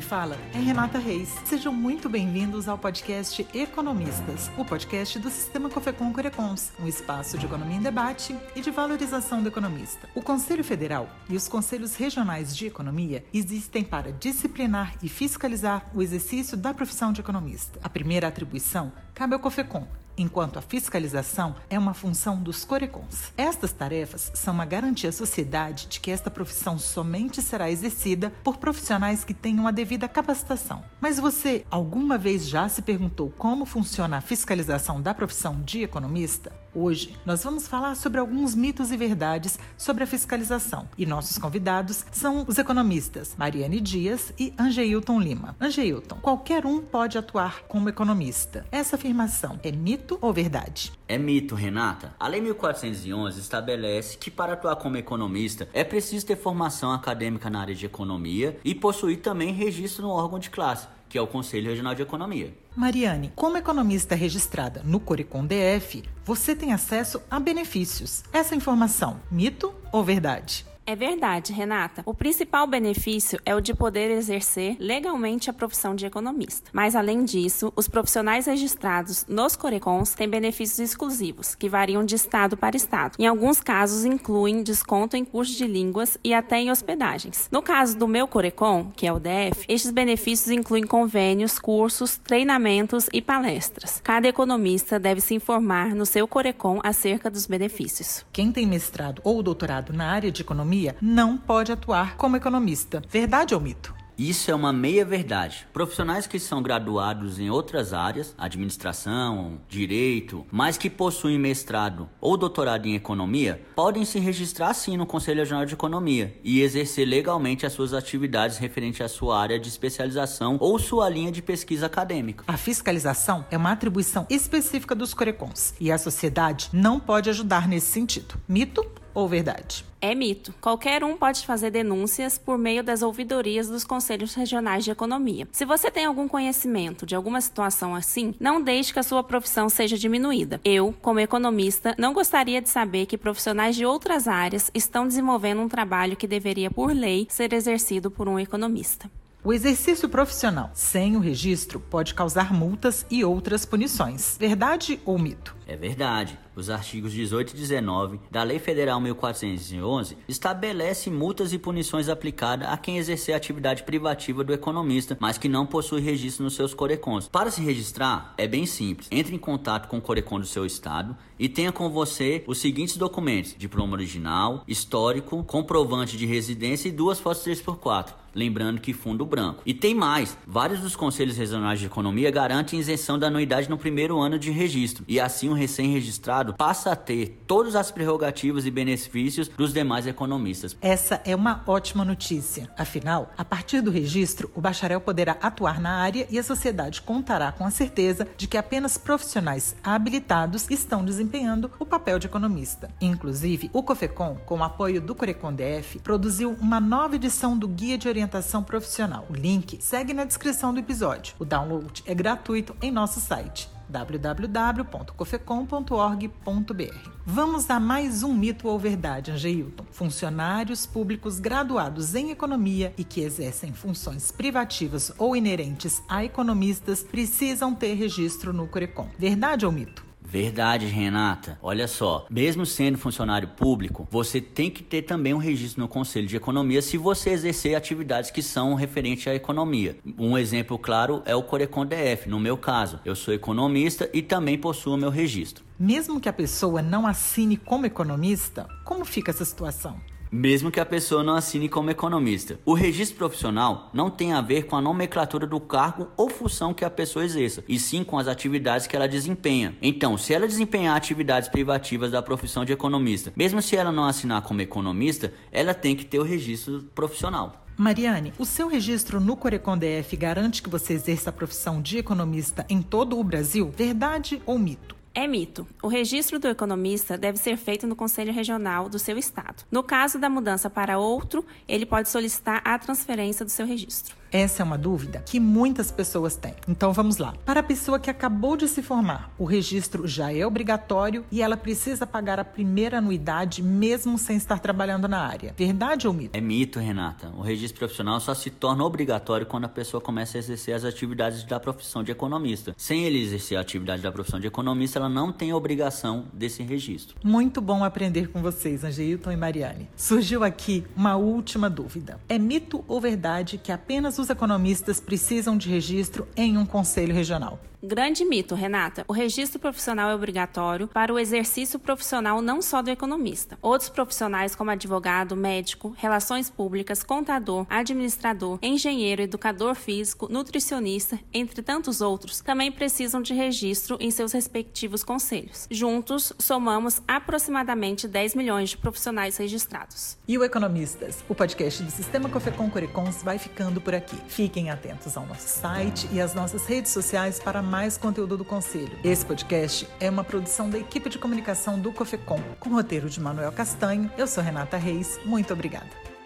fala é Renata Reis. Sejam muito bem-vindos ao podcast Economistas, o podcast do Sistema Cofecon Corecons, um espaço de economia em debate e de valorização do economista. O Conselho Federal e os Conselhos Regionais de Economia existem para disciplinar e fiscalizar o exercício da profissão de economista. A primeira atribuição cabe ao Cofecon, enquanto a fiscalização é uma função dos corecons. Estas tarefas são uma garantia à sociedade de que esta profissão somente será exercida por profissionais que tenham a devida capacitação. Mas você alguma vez já se perguntou como funciona a fiscalização da profissão de economista? Hoje nós vamos falar sobre alguns mitos e verdades sobre a fiscalização e nossos convidados são os economistas Mariane Dias e Angeilton Lima. Angeilton, qualquer um pode atuar como economista. Essa afirmação é mito mito ou verdade? É mito, Renata. A Lei 1411 estabelece que para atuar como economista é preciso ter formação acadêmica na área de economia e possuir também registro no órgão de classe, que é o Conselho Regional de Economia. Mariane, como economista registrada no Coricom DF, você tem acesso a benefícios. Essa informação, mito ou verdade? É verdade, Renata. O principal benefício é o de poder exercer legalmente a profissão de economista. Mas, além disso, os profissionais registrados nos Corecons têm benefícios exclusivos, que variam de estado para estado. Em alguns casos, incluem desconto em cursos de línguas e até em hospedagens. No caso do meu Corecon, que é o DF, estes benefícios incluem convênios, cursos, treinamentos e palestras. Cada economista deve se informar no seu Corecon acerca dos benefícios. Quem tem mestrado ou doutorado na área de economia economia não pode atuar como economista. Verdade ou mito? Isso é uma meia-verdade. Profissionais que são graduados em outras áreas, administração, direito, mas que possuem mestrado ou doutorado em economia, podem se registrar sim no Conselho Regional de Economia e exercer legalmente as suas atividades referente à sua área de especialização ou sua linha de pesquisa acadêmica. A fiscalização é uma atribuição específica dos Corecons e a sociedade não pode ajudar nesse sentido. Mito ou verdade? É mito. Qualquer um pode fazer denúncias por meio das ouvidorias dos conselhos regionais de economia. Se você tem algum conhecimento de alguma situação assim, não deixe que a sua profissão seja diminuída. Eu, como economista, não gostaria de saber que profissionais de outras áreas estão desenvolvendo um trabalho que deveria, por lei, ser exercido por um economista. O exercício profissional sem o registro pode causar multas e outras punições. Verdade ou mito? É verdade. Os artigos 18 e 19 da Lei Federal 1411 estabelecem multas e punições aplicadas a quem exercer atividade privativa do economista, mas que não possui registro nos seus corecons. Para se registrar, é bem simples. Entre em contato com o corecon do seu estado e tenha com você os seguintes documentos: diploma original, histórico, comprovante de residência e duas fotos 3x4 lembrando que fundo branco. E tem mais, vários dos conselhos regionais de economia garantem isenção da anuidade no primeiro ano de registro, e assim o recém-registrado passa a ter todas as prerrogativas e benefícios dos demais economistas. Essa é uma ótima notícia. Afinal, a partir do registro, o bacharel poderá atuar na área e a sociedade contará com a certeza de que apenas profissionais habilitados estão desempenhando o papel de economista. Inclusive, o COFECOM, com o apoio do Corecon DF, produziu uma nova edição do Guia de Orientação Profissional. O link segue na descrição do episódio. O download é gratuito em nosso site www.cofecom.org.br. Vamos a mais um mito ou verdade, Angeilton. Funcionários públicos graduados em economia e que exercem funções privativas ou inerentes a economistas precisam ter registro no Corecom. Verdade ou mito? Verdade, Renata. Olha só, mesmo sendo funcionário público, você tem que ter também um registro no Conselho de Economia se você exercer atividades que são referentes à economia. Um exemplo claro é o Corecon DF. No meu caso, eu sou economista e também possuo meu registro. Mesmo que a pessoa não assine como economista, como fica essa situação? Mesmo que a pessoa não assine como economista. O registro profissional não tem a ver com a nomenclatura do cargo ou função que a pessoa exerça, e sim com as atividades que ela desempenha. Então, se ela desempenhar atividades privativas da profissão de economista, mesmo se ela não assinar como economista, ela tem que ter o registro profissional. Mariane, o seu registro no Corecon DF garante que você exerça a profissão de economista em todo o Brasil? Verdade ou mito? É mito. O registro do economista deve ser feito no Conselho Regional do seu estado. No caso da mudança para outro, ele pode solicitar a transferência do seu registro. Essa é uma dúvida que muitas pessoas têm. Então vamos lá. Para a pessoa que acabou de se formar, o registro já é obrigatório e ela precisa pagar a primeira anuidade mesmo sem estar trabalhando na área. Verdade ou mito? É mito, Renata. O registro profissional só se torna obrigatório quando a pessoa começa a exercer as atividades da profissão de economista. Sem ele exercer a atividade da profissão de economista, ela não tem obrigação desse registro. Muito bom aprender com vocês, Angeilton e Mariane. Surgiu aqui uma última dúvida. É mito ou verdade que apenas os economistas precisam de registro em um conselho regional? Grande mito, Renata. O registro profissional é obrigatório para o exercício profissional não só do economista. Outros profissionais, como advogado, médico, relações públicas, contador, administrador, engenheiro, educador físico, nutricionista, entre tantos outros, também precisam de registro em seus respectivos conselhos. Juntos, somamos aproximadamente 10 milhões de profissionais registrados. E o Economistas, o podcast do Sistema Cofecon Corecons, vai ficando por aqui. Fiquem atentos ao nosso site e às nossas redes sociais para mais conteúdo do Conselho. Esse podcast é uma produção da equipe de comunicação do Cofecom, com roteiro de Manuel Castanho. Eu sou Renata Reis. Muito obrigada.